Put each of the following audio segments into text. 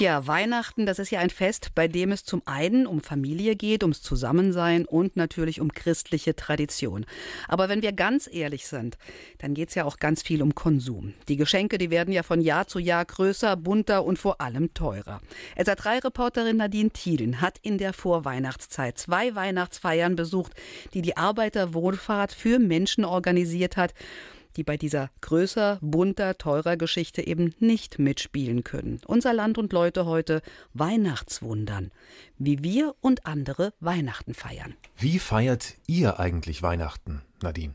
Tja, Weihnachten, das ist ja ein Fest, bei dem es zum einen um Familie geht, ums Zusammensein und natürlich um christliche Tradition. Aber wenn wir ganz ehrlich sind, dann geht es ja auch ganz viel um Konsum. Die Geschenke, die werden ja von Jahr zu Jahr größer, bunter und vor allem teurer. SA3-Reporterin Nadine Thielen hat in der Vorweihnachtszeit zwei Weihnachtsfeiern besucht, die die Arbeiterwohlfahrt für Menschen organisiert hat die bei dieser größer, bunter, teurer Geschichte eben nicht mitspielen können. Unser Land und Leute heute Weihnachtswundern. Wie wir und andere Weihnachten feiern. Wie feiert ihr eigentlich Weihnachten, Nadine?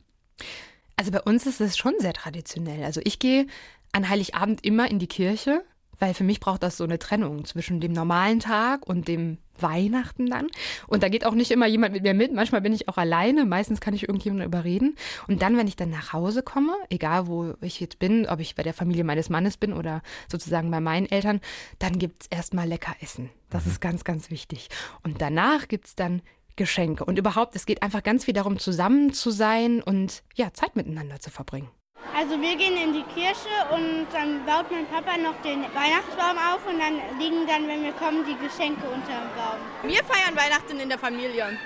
Also bei uns ist es schon sehr traditionell. Also ich gehe an Heiligabend immer in die Kirche weil für mich braucht das so eine Trennung zwischen dem normalen Tag und dem Weihnachten dann. Und da geht auch nicht immer jemand mit mir mit. Manchmal bin ich auch alleine. Meistens kann ich irgendjemanden überreden. Und dann, wenn ich dann nach Hause komme, egal wo ich jetzt bin, ob ich bei der Familie meines Mannes bin oder sozusagen bei meinen Eltern, dann gibt's erstmal lecker Essen. Das mhm. ist ganz, ganz wichtig. Und danach gibt's dann Geschenke. Und überhaupt, es geht einfach ganz viel darum, zusammen zu sein und ja, Zeit miteinander zu verbringen. Also wir gehen in die Kirche und dann baut mein Papa noch den Weihnachtsbaum auf und dann liegen dann, wenn wir kommen, die Geschenke unter dem Baum. Wir feiern Weihnachten in der Familie.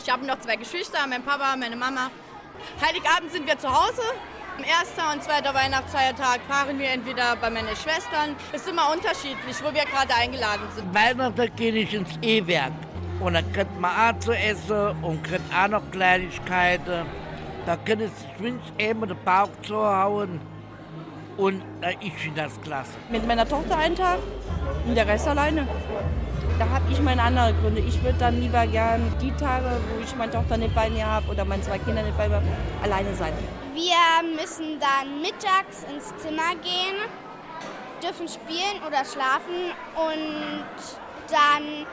Ich habe noch zwei Geschwister, mein Papa, meine Mama. Heiligabend sind wir zu Hause. Am ersten und zweiten Weihnachtsfeiertag fahren wir entweder bei meinen Schwestern. Es ist immer unterschiedlich, wo wir gerade eingeladen sind. Weihnachten gehe ich ins E-Werk. Und dann kriegt man auch zu essen und kriegt auch noch Kleinigkeiten. Da können sie geschwind eben den Bauch zuhauen. Und äh, ich finde das klasse. Mit meiner Tochter einen Tag und der Rest alleine. Da habe ich meine anderen Gründe. Ich würde dann lieber gern die Tage, wo ich meine Tochter nicht bei mir habe oder meine zwei Kinder nicht bei mir habe, alleine sein. Wir müssen dann mittags ins Zimmer gehen, dürfen spielen oder schlafen und dann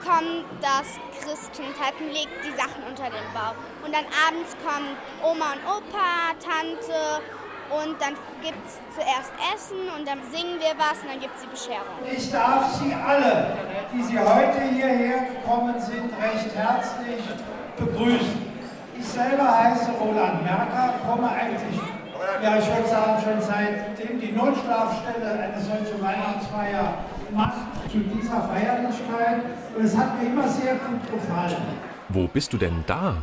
kommt das Christkind halt und legt die Sachen unter den Baum. Und dann abends kommen Oma und Opa, Tante und dann gibt es zuerst Essen und dann singen wir was und dann gibt es die Bescherung. Ich darf Sie alle, die Sie heute hierher gekommen sind, recht herzlich begrüßen. Ich selber heiße Roland Merker, komme eigentlich, ja ich würde sagen, schon seitdem die Notschlafstelle eine solche Weihnachtsfeier macht zu dieser Feierlichkeit und es hat mir immer sehr gut gefallen. Wo bist du denn da?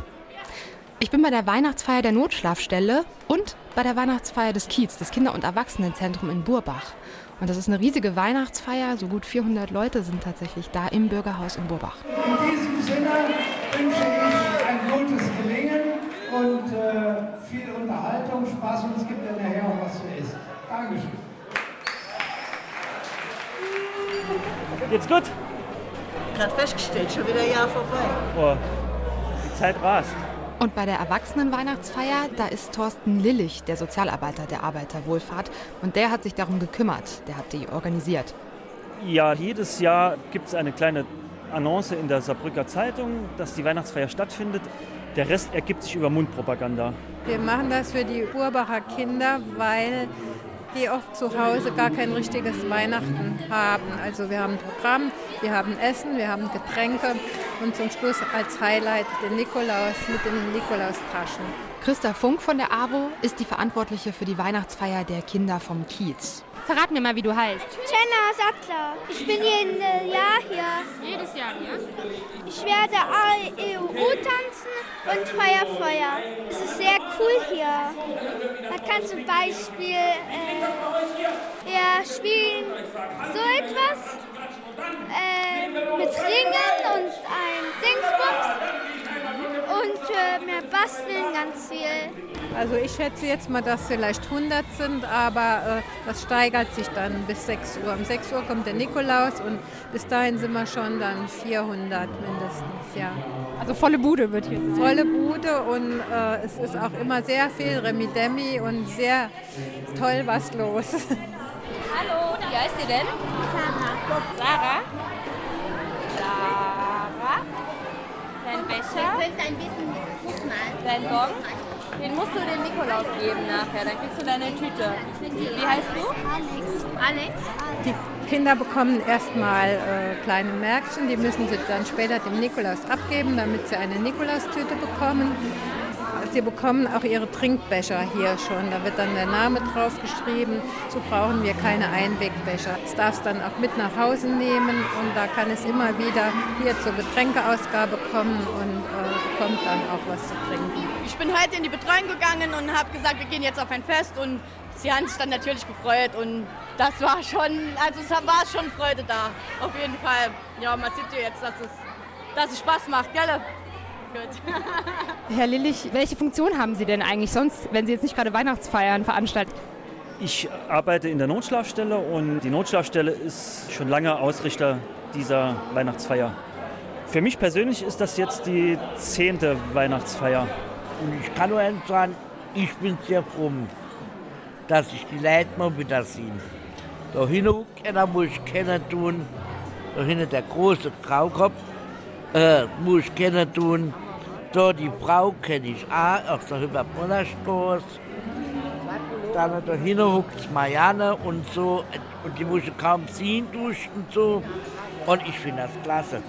Ich bin bei der Weihnachtsfeier der Notschlafstelle und bei der Weihnachtsfeier des Kiez, des Kinder- und Erwachsenenzentrum in Burbach. Und das ist eine riesige Weihnachtsfeier. So gut 400 Leute sind tatsächlich da im Bürgerhaus in Burbach. In diesem Sinne wünsche ich ein gutes Gelingen und äh, viel Unterhaltung, Spaß und es gibt ja nachher auch was zu essen. Dankeschön. Geht's gut? Gerade festgestellt, schon wieder ein Jahr vorbei. Boah, die Zeit rast. Und bei der Erwachsenenweihnachtsfeier, da ist Thorsten Lillich, der Sozialarbeiter der Arbeiterwohlfahrt. Und der hat sich darum gekümmert, der hat die organisiert. Ja, jedes Jahr gibt es eine kleine Annonce in der Saarbrücker Zeitung, dass die Weihnachtsfeier stattfindet. Der Rest ergibt sich über Mundpropaganda. Wir machen das für die Urbacher Kinder, weil die oft zu Hause gar kein richtiges Weihnachten haben. Also wir haben Programm, wir haben Essen, wir haben Getränke und zum Schluss als Highlight den Nikolaus mit den Nikolaustaschen. Christa Funk von der AWO ist die Verantwortliche für die Weihnachtsfeier der Kinder vom Kiez. Verrat mir mal, wie du heißt. Jenna Sattler. Ich bin jedes Jahr hier. Jedes Jahr hier? Ich werde AEU tanzen und Feuerfeuer. Es ist sehr cool hier. Man kann zum Beispiel äh, ja, spielen so etwas äh, mit Ringen und ein Dingsbox und äh, wir basteln ganz viel. Also ich schätze jetzt mal, dass vielleicht 100 sind, aber äh, das steigert sich dann bis 6 Uhr. Um 6 Uhr kommt der Nikolaus und bis dahin sind wir schon dann 400 mindestens, ja. Also volle Bude wird hier sein. Volle Bude und äh, es ist auch immer sehr viel Remi-Demi und sehr toll was los. Hallo, wie heißt ihr denn? Sarah. Sarah? Sarah? Becher? Ihr könnt ein bisschen hochmalen. Dein Gong? Den musst du dem Nikolaus geben nachher, dann kriegst du deine Tüte. Wie heißt du? Alex. Alex? Die Kinder bekommen erstmal äh, kleine Märkchen, die müssen sie dann später dem Nikolaus abgeben, damit sie eine Nikolaustüte bekommen. Die bekommen auch ihre Trinkbecher hier schon. Da wird dann der Name drauf geschrieben. So brauchen wir keine Einwegbecher. Das darfst dann auch mit nach Hause nehmen und da kann es immer wieder hier zur Getränkeausgabe kommen und äh, bekommt dann auch was zu trinken. Ich bin heute in die Betreuung gegangen und habe gesagt, wir gehen jetzt auf ein Fest und sie haben sich dann natürlich gefreut und das war schon, also es war schon Freude da, auf jeden Fall. Ja, man sieht ja jetzt, dass es, dass es Spaß macht, gell? Gut. Herr Lillich, welche Funktion haben Sie denn eigentlich sonst, wenn Sie jetzt nicht gerade Weihnachtsfeiern veranstalten? Ich arbeite in der Notschlafstelle und die Notschlafstelle ist schon lange Ausrichter dieser Weihnachtsfeier. Für mich persönlich ist das jetzt die zehnte Weihnachtsfeier. Und ich kann nur eins sagen, ich bin sehr froh, dass ich die Leute mal wieder sehe. Da hinten muss ich kennen tun, da hinten der große Graukopf äh, muss ich kennen tun. Da die Frau kenne ich auch aus der Hyperbrunnerstraße. Dann da hinten huckt Marianne und so. Und die muss ich kaum sehen durch und so. Und ich finde das klasse,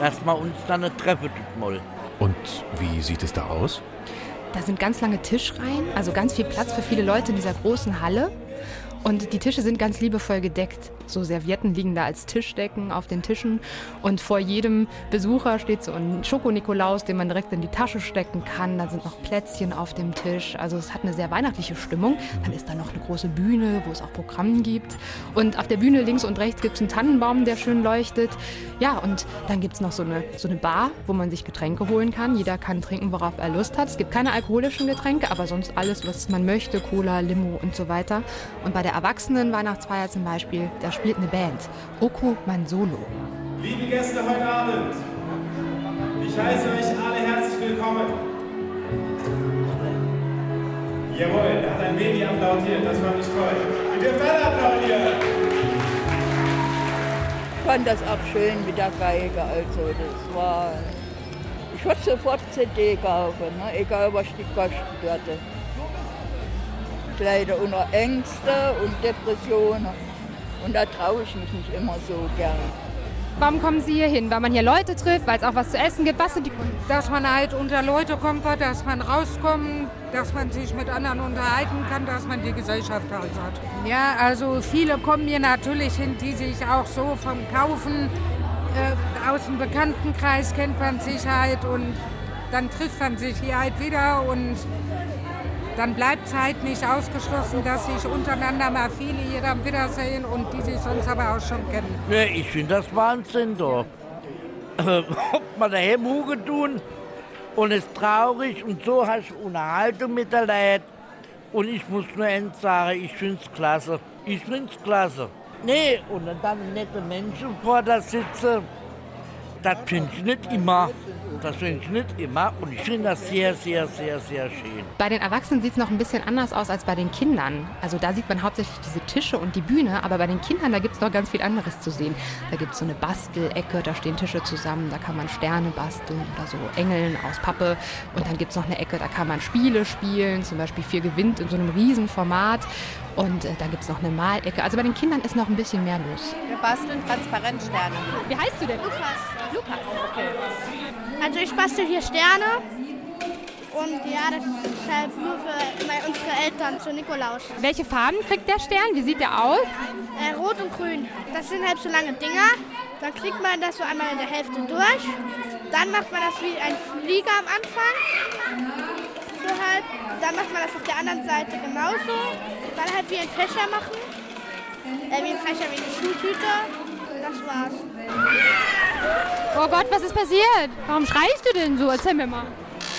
dass wir uns dann eine Treppe tut mal. Und wie sieht es da aus? Da sind ganz lange Tischreihen, also ganz viel Platz für viele Leute in dieser großen Halle. Und die Tische sind ganz liebevoll gedeckt. So Servietten liegen da als Tischdecken auf den Tischen. Und vor jedem Besucher steht so ein Schoko-Nikolaus, den man direkt in die Tasche stecken kann. Dann sind noch Plätzchen auf dem Tisch. Also es hat eine sehr weihnachtliche Stimmung. Dann ist da noch eine große Bühne, wo es auch Programm gibt. Und auf der Bühne links und rechts gibt es einen Tannenbaum, der schön leuchtet. Ja, und dann gibt es noch so eine, so eine Bar, wo man sich Getränke holen kann. Jeder kann trinken, worauf er Lust hat. Es gibt keine alkoholischen Getränke, aber sonst alles, was man möchte. Cola, Limo und so weiter. Und bei der Erwachsenen-Weihnachtsfeier zum Beispiel, da spielt eine Band, Oku Mansolo. Liebe Gäste heute Abend, ich heiße euch alle herzlich willkommen. Jawohl, da hat ein Baby applaudiert, das fand ich toll. Ihr dürft alle applaudieren. Ich fand das auch schön mit der Geige, also das war... Ich würde sofort CD kaufen, ne? egal was die kosten würde. Ich leide unter Ängste und Depressionen. Und da traue ich mich nicht immer so gern. Warum kommen Sie hier hin? Weil man hier Leute trifft, weil es auch was zu essen gibt? Was sind die? Dass man halt unter Leute kommt, dass man rauskommt, dass man sich mit anderen unterhalten kann, dass man die Gesellschaft halt hat. Ja, also viele kommen hier natürlich hin, die sich auch so vom Kaufen äh, aus dem Bekanntenkreis kennt man sich halt und dann trifft man sich hier halt wieder und dann bleibt es halt nicht ausgeschlossen, dass sich untereinander mal viele hier dann wiedersehen und die sich sonst aber auch schon kennen. Ja, ich finde das Wahnsinn da. Ob man daheim Huge tun und ist traurig und so hast du Unterhaltung mit der Leute. Und ich muss nur eins sagen, ich finde es klasse. Ich finde es klasse. Nee, und dann nette Menschen vor da sitzen, das finde ich nicht immer. Das finde ich nicht immer und ich finde das sehr, sehr, sehr, sehr schön. Bei den Erwachsenen sieht es noch ein bisschen anders aus als bei den Kindern. Also da sieht man hauptsächlich diese Tische und die Bühne, aber bei den Kindern, da gibt es noch ganz viel anderes zu sehen. Da gibt es so eine Bastelecke, da stehen Tische zusammen, da kann man Sterne basteln oder so Engeln aus Pappe. Und dann gibt es noch eine Ecke, da kann man Spiele spielen, zum Beispiel Vier gewinnt in so einem Riesenformat. Und äh, dann gibt es noch eine Malecke. Also bei den Kindern ist noch ein bisschen mehr los. Wir basteln Transparentsterne. Wie heißt du denn? Lukas. Lukas, okay. Also ich bastel hier Sterne und ja, das ist halt nur für unsere Eltern zu Nikolaus. Welche Farben kriegt der Stern? Wie sieht der aus? Äh, Rot und Grün. Das sind halt so lange Dinger. Dann kriegt man das so einmal in der Hälfte durch. Dann macht man das wie ein Flieger am Anfang. So halt. Dann macht man das auf der anderen Seite genauso. Dann halt wie ein Fächer machen. Äh, wie ein Fächer, wie eine Schultüte. Das war's. Oh Gott, was ist passiert? Warum schreist du denn so? Erzähl mir mal.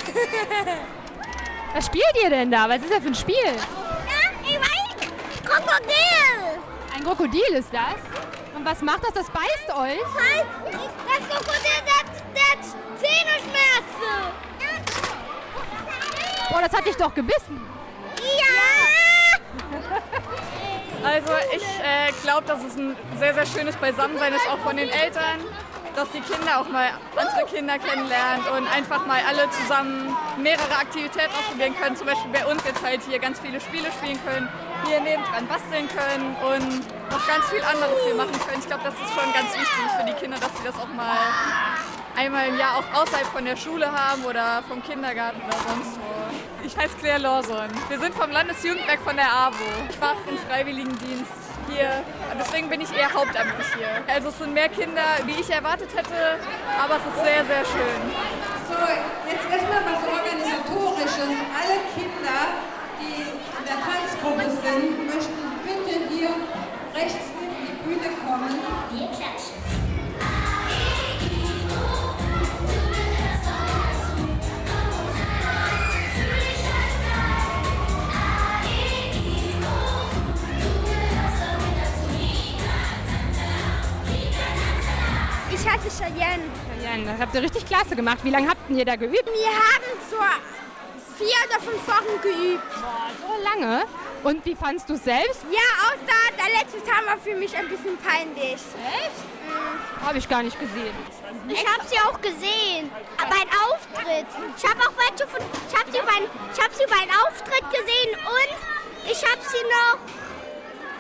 Was spielt ihr denn da? Was ist das für ein Spiel? ich weiß. Krokodil. Ein Krokodil ist das? Und was macht das? Das beißt euch? Das Krokodil, das, das Zähneschmerzen. Oh, das hat dich doch gebissen. Ja. Also ich äh, glaube, dass es ein sehr, sehr schönes Beisammensein ist, auch von den Eltern, dass die Kinder auch mal andere Kinder kennenlernen und einfach mal alle zusammen mehrere Aktivitäten ausprobieren können. Zum Beispiel bei uns jetzt halt hier ganz viele Spiele spielen können, hier nebendran basteln können und noch ganz viel anderes hier machen können. Ich glaube, das ist schon ganz wichtig für die Kinder, dass sie das auch mal einmal im Jahr auch außerhalb von der Schule haben oder vom Kindergarten oder sonst wo. Ich heiße Claire Lawson. Wir sind vom Landesjugendwerk von der AWO. Ich mache einen Freiwilligendienst hier. Deswegen bin ich eher hauptamtlich hier. Also es sind mehr Kinder, wie ich erwartet hätte, aber es ist sehr, sehr schön. So, jetzt erstmal klasse gemacht. Wie lange habt ihr da geübt? Wir haben so vier oder fünf Wochen geübt. Boah, so lange? Und wie fandst du selbst? Ja, außer der letzte Tag war für mich ein bisschen peinlich. Echt? Mhm. Habe ich gar nicht gesehen. Ich habe sie auch gesehen, beim Auftritt. Ich habe auch welche von, ich habe sie, beim, ich hab sie beim Auftritt gesehen und ich habe sie noch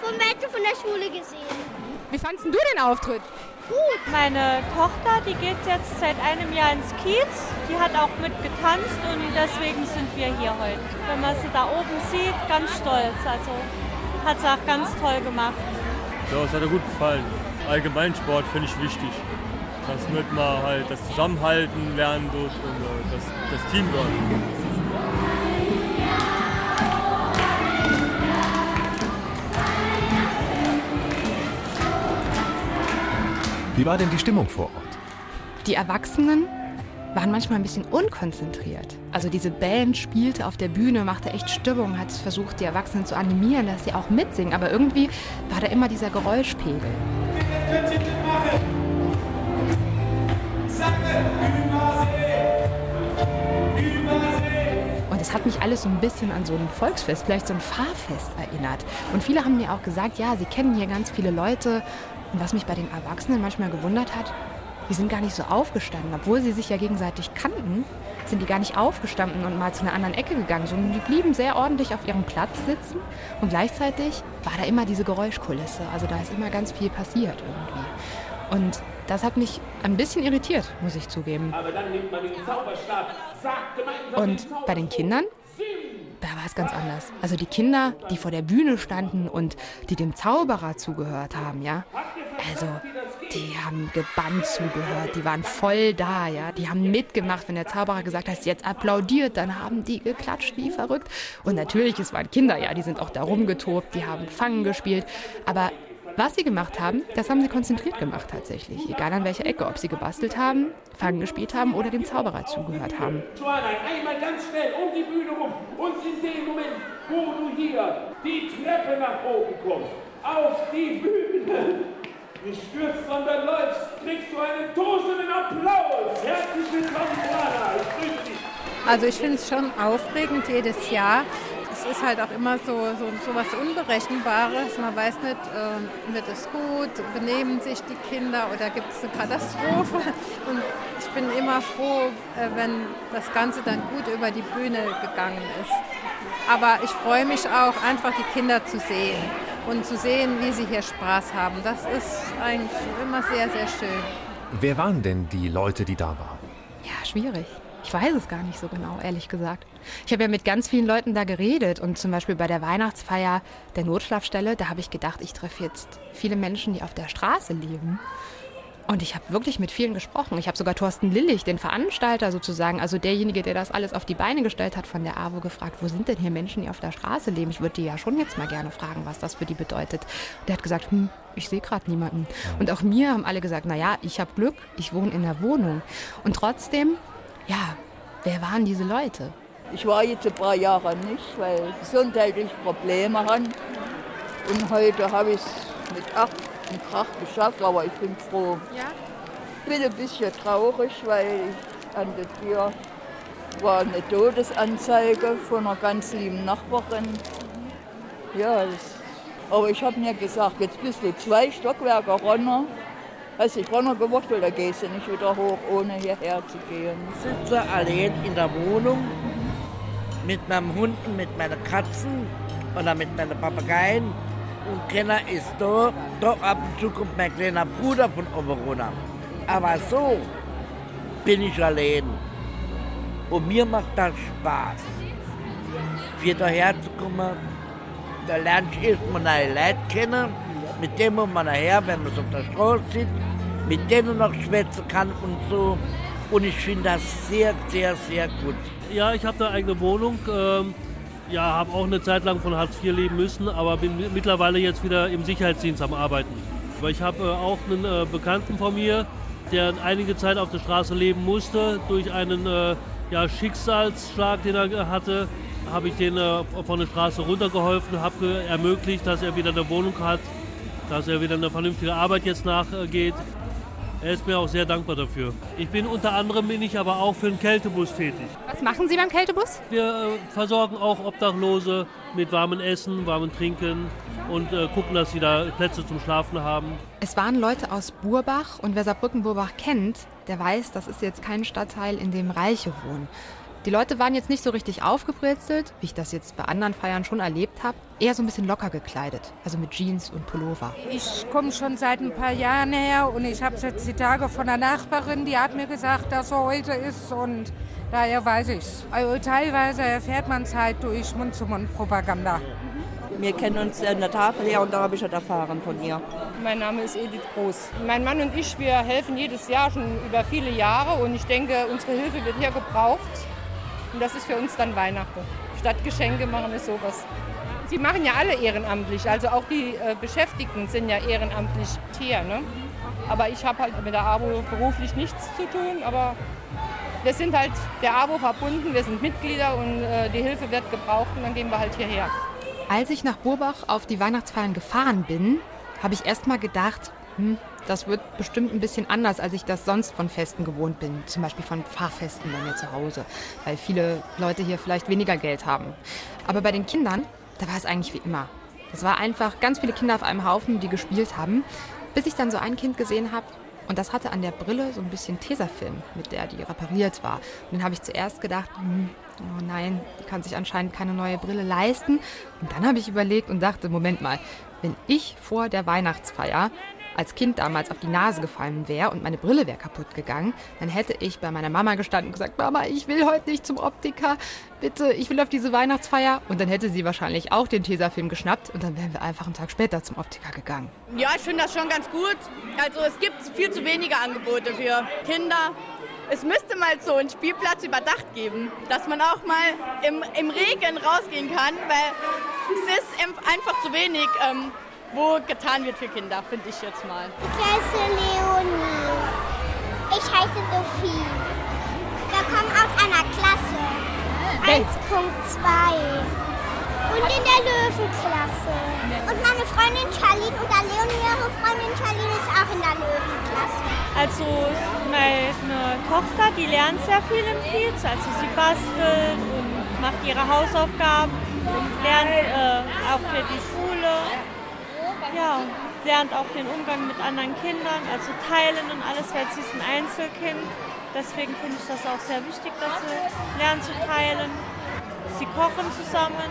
von welche von der Schule gesehen. Wie fandest du den Auftritt? Gut. Meine Tochter, die geht jetzt seit einem Jahr ins Kiez. Die hat auch mit getanzt und deswegen sind wir hier heute. Wenn man sie da oben sieht, ganz stolz. Also hat sie auch ganz toll gemacht. Ja, es hat mir gut gefallen. Allgemeinsport finde ich wichtig. Dass mit man halt das Zusammenhalten lernen tut und äh, das, das Teamwork. Wie war denn die Stimmung vor Ort? Die Erwachsenen waren manchmal ein bisschen unkonzentriert. Also diese Band spielte auf der Bühne, machte echt Stimmung, hat versucht, die Erwachsenen zu animieren, dass sie auch mitsingen. Aber irgendwie war da immer dieser Geräuschpegel. Und es hat mich alles so ein bisschen an so ein Volksfest, vielleicht so ein Fahrfest erinnert. Und viele haben mir auch gesagt, ja, sie kennen hier ganz viele Leute. Und was mich bei den Erwachsenen manchmal gewundert hat, die sind gar nicht so aufgestanden. Obwohl sie sich ja gegenseitig kannten, sind die gar nicht aufgestanden und mal zu einer anderen Ecke gegangen, sondern die blieben sehr ordentlich auf ihrem Platz sitzen. Und gleichzeitig war da immer diese Geräuschkulisse. Also da ist immer ganz viel passiert irgendwie. Und das hat mich ein bisschen irritiert, muss ich zugeben. Und bei den Kindern, da war es ganz anders. Also die Kinder, die vor der Bühne standen und die dem Zauberer zugehört haben, ja. Also die haben gebannt zugehört, die waren voll da, ja. Die haben mitgemacht, wenn der Zauberer gesagt hat, jetzt applaudiert, dann haben die geklatscht wie verrückt. Und natürlich, es waren Kinder, ja, die sind auch da rumgetobt, die haben Fangen gespielt. Aber was sie gemacht haben, das haben sie konzentriert gemacht tatsächlich. Egal an welcher Ecke, ob sie gebastelt haben, Fangen gespielt haben oder dem Zauberer zugehört haben. Einmal ganz schnell um die Bühne rum und in dem Moment, wo du hier die Treppe nach oben kommst, auf die Bühne, nicht stürzt, sondern läufst, kriegst du einen tosenden Applaus. Herzlich willkommen, Schwanein. Ich grüße dich. Also ich finde es schon aufregend jedes Jahr. Ist halt auch immer so, so, so was Unberechenbares. Man weiß nicht, äh, wird es gut, benehmen sich die Kinder oder gibt es eine Katastrophe. Und ich bin immer froh, äh, wenn das Ganze dann gut über die Bühne gegangen ist. Aber ich freue mich auch, einfach die Kinder zu sehen und zu sehen, wie sie hier Spaß haben. Das ist eigentlich immer sehr, sehr schön. Wer waren denn die Leute, die da waren? Ja, schwierig. Ich weiß es gar nicht so genau, ehrlich gesagt. Ich habe ja mit ganz vielen Leuten da geredet und zum Beispiel bei der Weihnachtsfeier der Notschlafstelle, da habe ich gedacht, ich treffe jetzt viele Menschen, die auf der Straße leben. Und ich habe wirklich mit vielen gesprochen. Ich habe sogar Thorsten Lillich, den Veranstalter sozusagen, also derjenige, der das alles auf die Beine gestellt hat von der AWO, gefragt, wo sind denn hier Menschen, die auf der Straße leben? Ich würde die ja schon jetzt mal gerne fragen, was das für die bedeutet. Und der hat gesagt, hm, ich sehe gerade niemanden. Und auch mir haben alle gesagt, naja, ich habe Glück, ich wohne in der Wohnung. Und trotzdem, ja, wer waren diese Leute? Ich war jetzt ein paar Jahre nicht, weil gesundheitlich Probleme haben. Und heute habe ich es mit Ach und Krach geschafft, aber ich bin froh. Ja? Ich bin ein bisschen traurig, weil an der Tür war eine Todesanzeige von einer ganz lieben Nachbarin. Ja, das, aber ich habe mir gesagt, jetzt bist du zwei Stockwerke runter. Hast dich runtergeworfen, da gehst du nicht wieder hoch, ohne hierher zu gehen. Ich sitze allein in der Wohnung mit meinem Hund und mit meinen Katzen oder mit meinen Papageien. Und keiner ist da. Da ab und zu kommt mein kleiner Bruder von oben runter. Aber so bin ich allein. Und mir macht das Spaß. für daher zu kommen. Da lerne ich erstmal neue Leute kennen, mit denen man nachher, wenn man so auf der Straße sitzt, mit denen noch schwätzen kann und so. Und ich finde das sehr, sehr, sehr gut. Ja, ich habe eine eigene Wohnung. Ähm, ja, habe auch eine Zeit lang von Hartz IV leben müssen, aber bin mittlerweile jetzt wieder im Sicherheitsdienst am Arbeiten. Aber ich habe äh, auch einen äh, Bekannten von mir, der einige Zeit auf der Straße leben musste. Durch einen äh, ja, Schicksalsschlag, den er hatte, habe ich den äh, von der Straße runtergeholfen, habe ermöglicht, dass er wieder eine Wohnung hat, dass er wieder eine vernünftige Arbeit jetzt nachgeht. Er ist mir auch sehr dankbar dafür. Ich bin unter anderem bin ich aber auch für den Kältebus tätig. Was machen Sie beim Kältebus? Wir äh, versorgen auch Obdachlose mit warmem Essen, warmem Trinken und äh, gucken, dass sie da Plätze zum Schlafen haben. Es waren Leute aus Burbach und wer Saarbrücken-Burbach kennt, der weiß, das ist jetzt kein Stadtteil, in dem Reiche wohnen. Die Leute waren jetzt nicht so richtig aufgebrezelt, wie ich das jetzt bei anderen Feiern schon erlebt habe. Eher so ein bisschen locker gekleidet, also mit Jeans und Pullover. Ich komme schon seit ein paar Jahren her und ich habe es jetzt die Tage von der Nachbarin, die hat mir gesagt, dass er heute ist und daher weiß ich es. Also teilweise erfährt man es halt durch Mund-zu-Mund-Propaganda. Wir kennen uns in der Tafel her und da habe ich das erfahren von ihr. Mein Name ist Edith Groß. Mein Mann und ich, wir helfen jedes Jahr schon über viele Jahre und ich denke, unsere Hilfe wird hier gebraucht. Und das ist für uns dann Weihnachten. Statt Geschenke machen wir sowas. Sie machen ja alle ehrenamtlich, also auch die äh, Beschäftigten sind ja ehrenamtlich hier. Ne? Aber ich habe halt mit der AWO beruflich nichts zu tun, aber wir sind halt der AWO verbunden, wir sind Mitglieder und äh, die Hilfe wird gebraucht und dann gehen wir halt hierher. Als ich nach Burbach auf die Weihnachtsfeiern gefahren bin, habe ich erst mal gedacht, hm, das wird bestimmt ein bisschen anders, als ich das sonst von Festen gewohnt bin. Zum Beispiel von Pfarrfesten bei mir zu Hause, weil viele Leute hier vielleicht weniger Geld haben. Aber bei den Kindern, da war es eigentlich wie immer. Es war einfach ganz viele Kinder auf einem Haufen, die gespielt haben, bis ich dann so ein Kind gesehen habe. Und das hatte an der Brille so ein bisschen Tesafilm, mit der die repariert war. Und dann habe ich zuerst gedacht, hm, oh nein, die kann sich anscheinend keine neue Brille leisten. Und dann habe ich überlegt und dachte, Moment mal, wenn ich vor der Weihnachtsfeier als Kind damals auf die Nase gefallen wäre und meine Brille wäre kaputt gegangen, dann hätte ich bei meiner Mama gestanden und gesagt, Mama, ich will heute nicht zum Optiker, bitte, ich will auf diese Weihnachtsfeier. Und dann hätte sie wahrscheinlich auch den Tesafilm geschnappt und dann wären wir einfach einen Tag später zum Optiker gegangen. Ja, ich finde das schon ganz gut. Also es gibt viel zu wenige Angebote für Kinder. Es müsste mal so einen Spielplatz überdacht geben, dass man auch mal im, im Regen rausgehen kann, weil es ist einfach zu wenig. Ähm, wo getan wird für Kinder, finde ich jetzt mal. Ich heiße Leonie. Ich heiße Sophie. Wir kommen aus einer Klasse. 1.2. Und in der Löwenklasse. Und meine Freundin Charlene oder Leonie, ihre Freundin Charlene ist auch in der Löwenklasse. Also meine Tochter, die lernt sehr viel im Kiez. Also sie bastelt und macht ihre Hausaufgaben und lernt äh, auch für die ja, lernt auch den Umgang mit anderen Kindern, also teilen und alles, weil sie ist ein Einzelkind. Deswegen finde ich das auch sehr wichtig, dass sie lernen zu teilen. Sie kochen zusammen.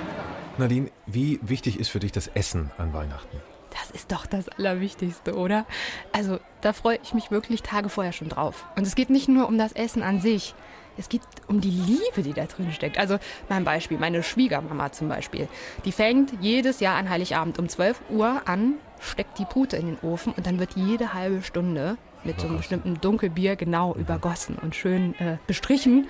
Nadine, wie wichtig ist für dich das Essen an Weihnachten? Das ist doch das Allerwichtigste, oder? Also, da freue ich mich wirklich Tage vorher schon drauf. Und es geht nicht nur um das Essen an sich. Es geht um die Liebe, die da drin steckt. Also mein Beispiel, meine Schwiegermama zum Beispiel. Die fängt jedes Jahr an Heiligabend um 12 Uhr an, steckt die Pute in den Ofen und dann wird jede halbe Stunde mit so einem bestimmten Dunkelbier genau übergossen und schön äh, bestrichen.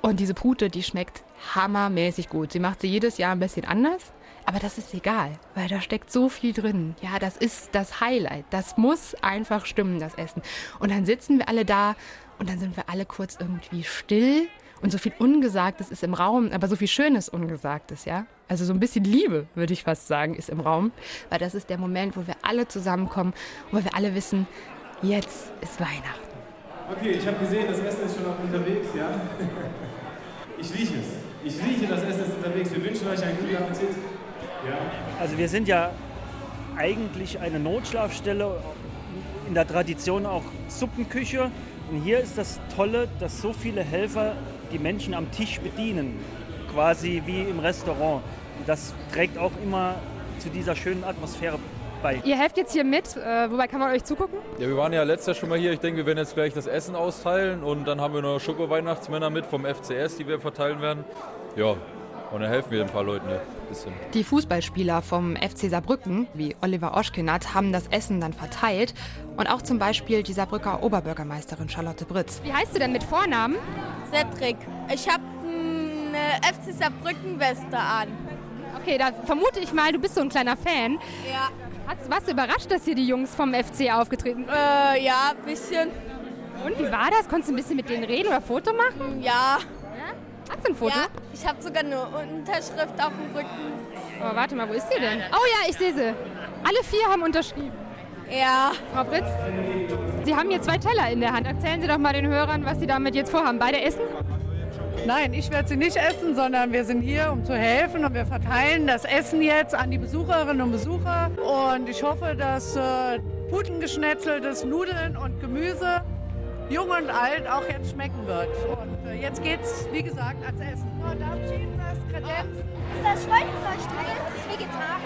Und diese Pute, die schmeckt hammermäßig gut. Sie macht sie jedes Jahr ein bisschen anders. Aber das ist egal, weil da steckt so viel drin. Ja, das ist das Highlight. Das muss einfach stimmen, das Essen. Und dann sitzen wir alle da und dann sind wir alle kurz irgendwie still und so viel Ungesagtes ist im Raum, aber so viel Schönes Ungesagtes, ja. Also so ein bisschen Liebe, würde ich fast sagen, ist im Raum, weil das ist der Moment, wo wir alle zusammenkommen, wo wir alle wissen, jetzt ist Weihnachten. Okay, ich habe gesehen, das Essen ist schon noch unterwegs, ja. Ich rieche es. Ich rieche, das Essen ist unterwegs. Wir wünschen euch einen guten Appetit. Ja. Also wir sind ja eigentlich eine Notschlafstelle, in der Tradition auch Suppenküche. Und hier ist das Tolle, dass so viele Helfer die Menschen am Tisch bedienen, quasi wie im Restaurant. Das trägt auch immer zu dieser schönen Atmosphäre bei. Ihr helft jetzt hier mit, äh, wobei kann man euch zugucken? Ja, wir waren ja letztes Jahr schon mal hier. Ich denke, wir werden jetzt gleich das Essen austeilen und dann haben wir noch Schoko-Weihnachtsmänner mit vom FCS, die wir verteilen werden. Ja, Und dann helfen wir ein paar Leuten ein bisschen. Die Fußballspieler vom FC Saarbrücken, wie Oliver Oschkenat, haben das Essen dann verteilt. Und auch zum Beispiel die Saarbrücker Oberbürgermeisterin Charlotte Britz. Wie heißt du denn mit Vornamen? Cedric. Ich habe eine FC Saarbrücken-Weste an. Okay, da vermute ich mal, du bist so ein kleiner Fan. Ja. Hast, warst du überrascht, dass hier die Jungs vom FC aufgetreten sind? Äh, ja, ein bisschen. Und wie war das? Konntest du ein bisschen mit denen reden oder Foto machen? Ja. Hast du ein Foto? Ja, ich habe sogar eine Unterschrift auf dem Rücken. Oh, warte mal, wo ist die denn? Oh ja, ich sehe sie. Alle vier haben unterschrieben. Ja. Frau Britz, Sie haben hier zwei Teller in der Hand. Erzählen Sie doch mal den Hörern, was Sie damit jetzt vorhaben. Beide essen? Nein, ich werde sie nicht essen, sondern wir sind hier, um zu helfen und wir verteilen das Essen jetzt an die Besucherinnen und Besucher. Und ich hoffe, dass äh, putengeschnetzeltes Nudeln und Gemüse jung und alt auch jetzt schmecken wird. Und äh, jetzt geht's, wie gesagt, ans Essen. Oh, darf ich Ihnen was kredenzen? Ist das Schweinefleisch drin? Das ist vegetarisch.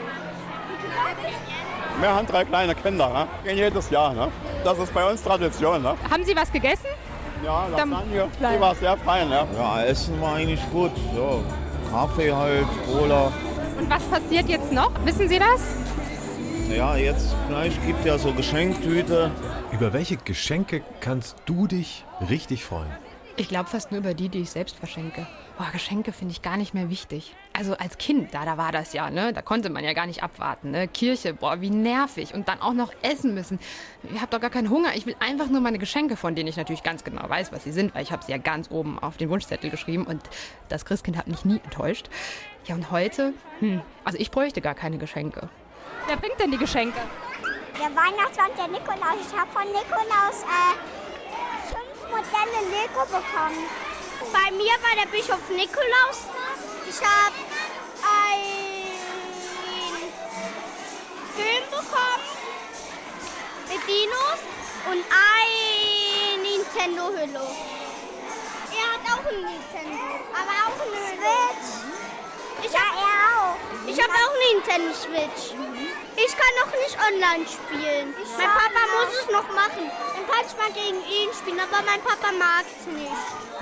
Vegetarisch? Wir haben drei kleine Kinder, ne? Gehen jedes Jahr, ne? Das ist bei uns Tradition, ne? Haben Sie was gegessen? Ja, Dann- Lasagne, die war sehr fein, ja. Ja, Essen war eigentlich gut. Ja, Kaffee halt, Cola. Und was passiert jetzt noch? Wissen Sie das? Ja, jetzt gleich gibt ja so Geschenktüte. Über welche Geschenke kannst du dich richtig freuen? Ich glaube fast nur über die, die ich selbst verschenke. Boah, Geschenke finde ich gar nicht mehr wichtig. Also als Kind, da, da war das ja, ne? Da konnte man ja gar nicht abwarten, ne? Kirche, boah, wie nervig. Und dann auch noch essen müssen. Ich habe doch gar keinen Hunger. Ich will einfach nur meine Geschenke, von denen ich natürlich ganz genau weiß, was sie sind, weil ich habe sie ja ganz oben auf den Wunschzettel geschrieben und das Christkind hat mich nie enttäuscht. Ja, und heute? Hm, also ich bräuchte gar keine Geschenke. Wer bringt denn die Geschenke? Der Weihnachtsmann, der Nikolaus. Ich habe von Nikolaus äh, fünf Modelle Lego bekommen. Bei mir war der Bischof Nikolaus. Ich habe einen Film bekommen mit Dinos und ein Nintendo-Hülle. Er hat auch ein Nintendo, aber auch eine Switch. Ich ja, er auch. Ich habe auch eine Nintendo Switch. Ich kann noch nicht online spielen. mein Papa muss es noch machen. Dann kann ich mal gegen ihn spielen, aber mein Papa mag es nicht.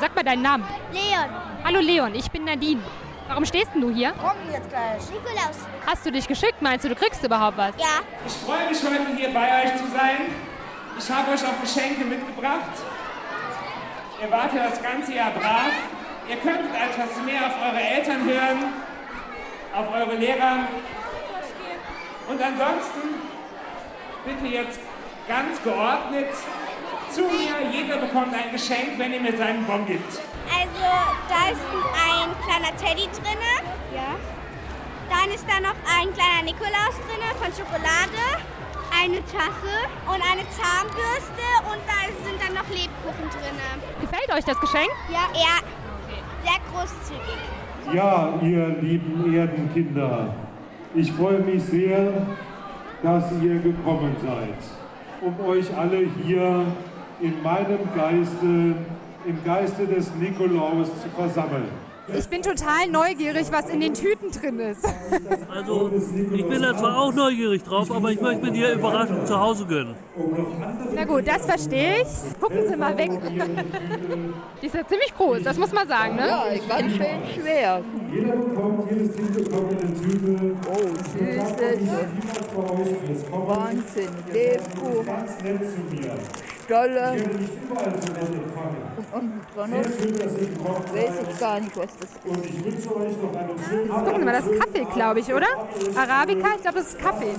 Sag mal deinen Namen. Leon. Hallo Leon, ich bin Nadine. Warum stehst denn du hier? Kommen jetzt gleich. Nikolaus. Hast du dich geschickt? Meinst du, du kriegst überhaupt was? Ja. Ich freue mich heute hier bei euch zu sein. Ich habe euch auch Geschenke mitgebracht. Ihr wart ja das ganze Jahr brav. Ihr könntet etwas mehr auf eure Eltern hören, auf eure Lehrer. Und ansonsten bitte jetzt ganz geordnet zu mir. Jeder bekommt ein Geschenk, wenn ihr mir seinen Bon gibt. Also, da ist ein kleiner Teddy drin. Ja. Dann ist da noch ein kleiner Nikolaus drin von Schokolade, eine Tasse und eine Zahnbürste und da sind dann noch Lebkuchen drin. Gefällt euch das Geschenk? Ja. Ja. Sehr großzügig. Ja, ihr lieben Erdenkinder, ich freue mich sehr, dass ihr gekommen seid, um euch alle hier in meinem Geiste, im Geiste des Nikolaus zu versammeln. Ich bin total neugierig, was in den Tüten drin ist. Also, ich bin da zwar auch neugierig drauf, aber ich möchte mir die Überraschung zu Hause gönnen. Na gut, das verstehe ich. Gucken Sie mal weg. Die ist ja ziemlich groß, das muss man sagen, ne? Ja, ganz schön schwer. Jeder bekommt, jedes Kind bekommt eine Tüte. Oh, süßes. Wahnsinn. Lebkuchen. Ganz nett zu mir. Stolle. Und unten dran weiß ich gar nicht, was das ist. Und ich wünsche euch noch einen schönen Gucken Sie mal, das ist Kaffee, glaube ich, oder? Arabica, ich glaube, das ist Kaffee.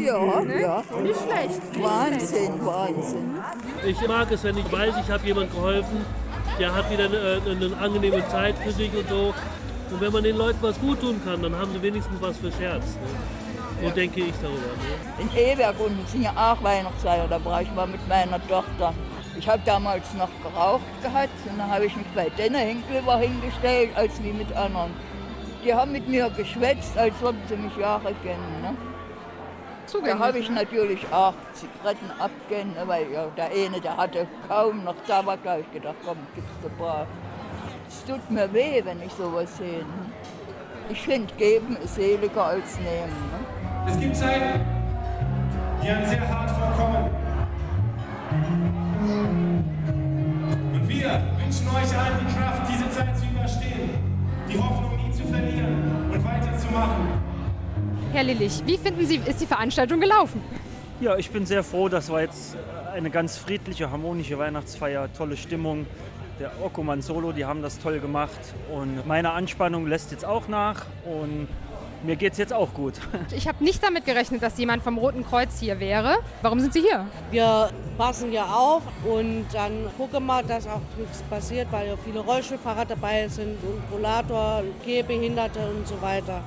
Ja, Ne? ja. Nicht schlecht. Wahnsinn, Wahnsinn. Ich mag es, wenn ich weiß, ich habe jemand geholfen, der hat wieder eine, eine angenehme Zeit für sich und so. Und wenn man den Leuten was gut tun kann, dann haben sie wenigstens was für Scherz. Ne? So denke ich darüber. Ne? In Eberg unten sind ja auch Weihnachtsfeier, da war ich mal mit meiner Tochter. Ich habe damals noch geraucht gehabt und dann habe ich mich bei denen Henkelber hingestellt, als wie mit anderen. Die haben mit mir geschwätzt, als ob sie mich Jahre kennen. Ne? Da habe ich natürlich auch Zigaretten abgegeben, weil ja, der eine, der hatte kaum noch Tabak, da habe ich gedacht, komm, gib's dir ein paar. Es tut mir weh, wenn ich sowas sehe. Ne? Ich finde, geben ist seliger als nehmen. Ne? Es gibt Zeiten, die einem sehr hart vorkommen. Und wir wünschen euch allen die Kraft, diese Zeit zu überstehen, die Hoffnung nie zu verlieren und weiterzumachen. Herr Lillich, wie finden Sie, ist die Veranstaltung gelaufen? Ja, ich bin sehr froh, das war jetzt eine ganz friedliche, harmonische Weihnachtsfeier, tolle Stimmung. Der Okuman Solo, die haben das toll gemacht und meine Anspannung lässt jetzt auch nach und mir geht es jetzt auch gut. Ich habe nicht damit gerechnet, dass jemand vom Roten Kreuz hier wäre. Warum sind Sie hier? Wir passen ja auf und dann gucken wir, dass auch nichts passiert, weil ja viele Rollstuhlfahrer dabei sind und Rollator, Gehbehinderte und so weiter.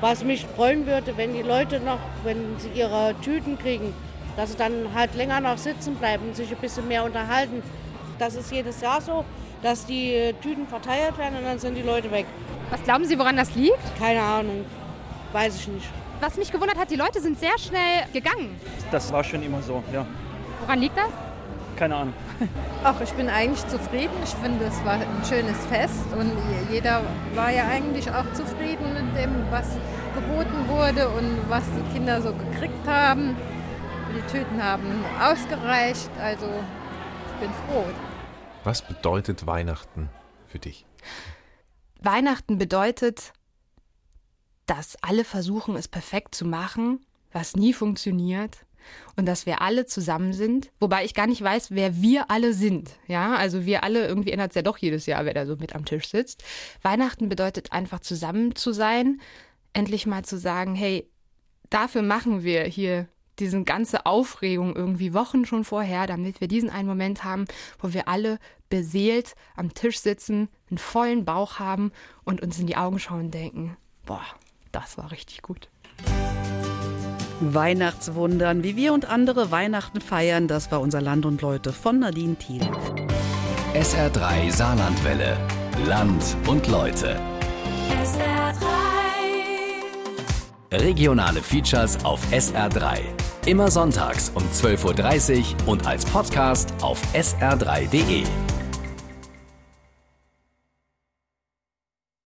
Was mich freuen würde, wenn die Leute noch, wenn sie ihre Tüten kriegen, dass sie dann halt länger noch sitzen bleiben und sich ein bisschen mehr unterhalten. Das ist jedes Jahr so, dass die Tüten verteilt werden und dann sind die Leute weg. Was glauben Sie, woran das liegt? Keine Ahnung, weiß ich nicht. Was mich gewundert hat, die Leute sind sehr schnell gegangen. Das war schon immer so, ja. Woran liegt das? Keine Ahnung. Ach, ich bin eigentlich zufrieden. Ich finde, es war ein schönes Fest und jeder war ja eigentlich auch zufrieden mit dem, was geboten wurde und was die Kinder so gekriegt haben. Die Tüten haben ausgereicht, also ich bin froh. Was bedeutet Weihnachten für dich? Weihnachten bedeutet, dass alle versuchen, es perfekt zu machen, was nie funktioniert und dass wir alle zusammen sind, wobei ich gar nicht weiß, wer wir alle sind. Ja, also wir alle, irgendwie ändert es ja doch jedes Jahr, wer da so mit am Tisch sitzt. Weihnachten bedeutet einfach zusammen zu sein, endlich mal zu sagen, hey, dafür machen wir hier diese ganze Aufregung irgendwie Wochen schon vorher, damit wir diesen einen Moment haben, wo wir alle beseelt am Tisch sitzen, einen vollen Bauch haben und uns in die Augen schauen und denken, boah, das war richtig gut. Weihnachtswundern, wie wir und andere Weihnachten feiern, das war unser Land und Leute von Nadine Thiel. SR3 Saarlandwelle. Land und Leute. SR3. Regionale Features auf SR3. Immer sonntags um 12.30 Uhr und als Podcast auf sr3.de.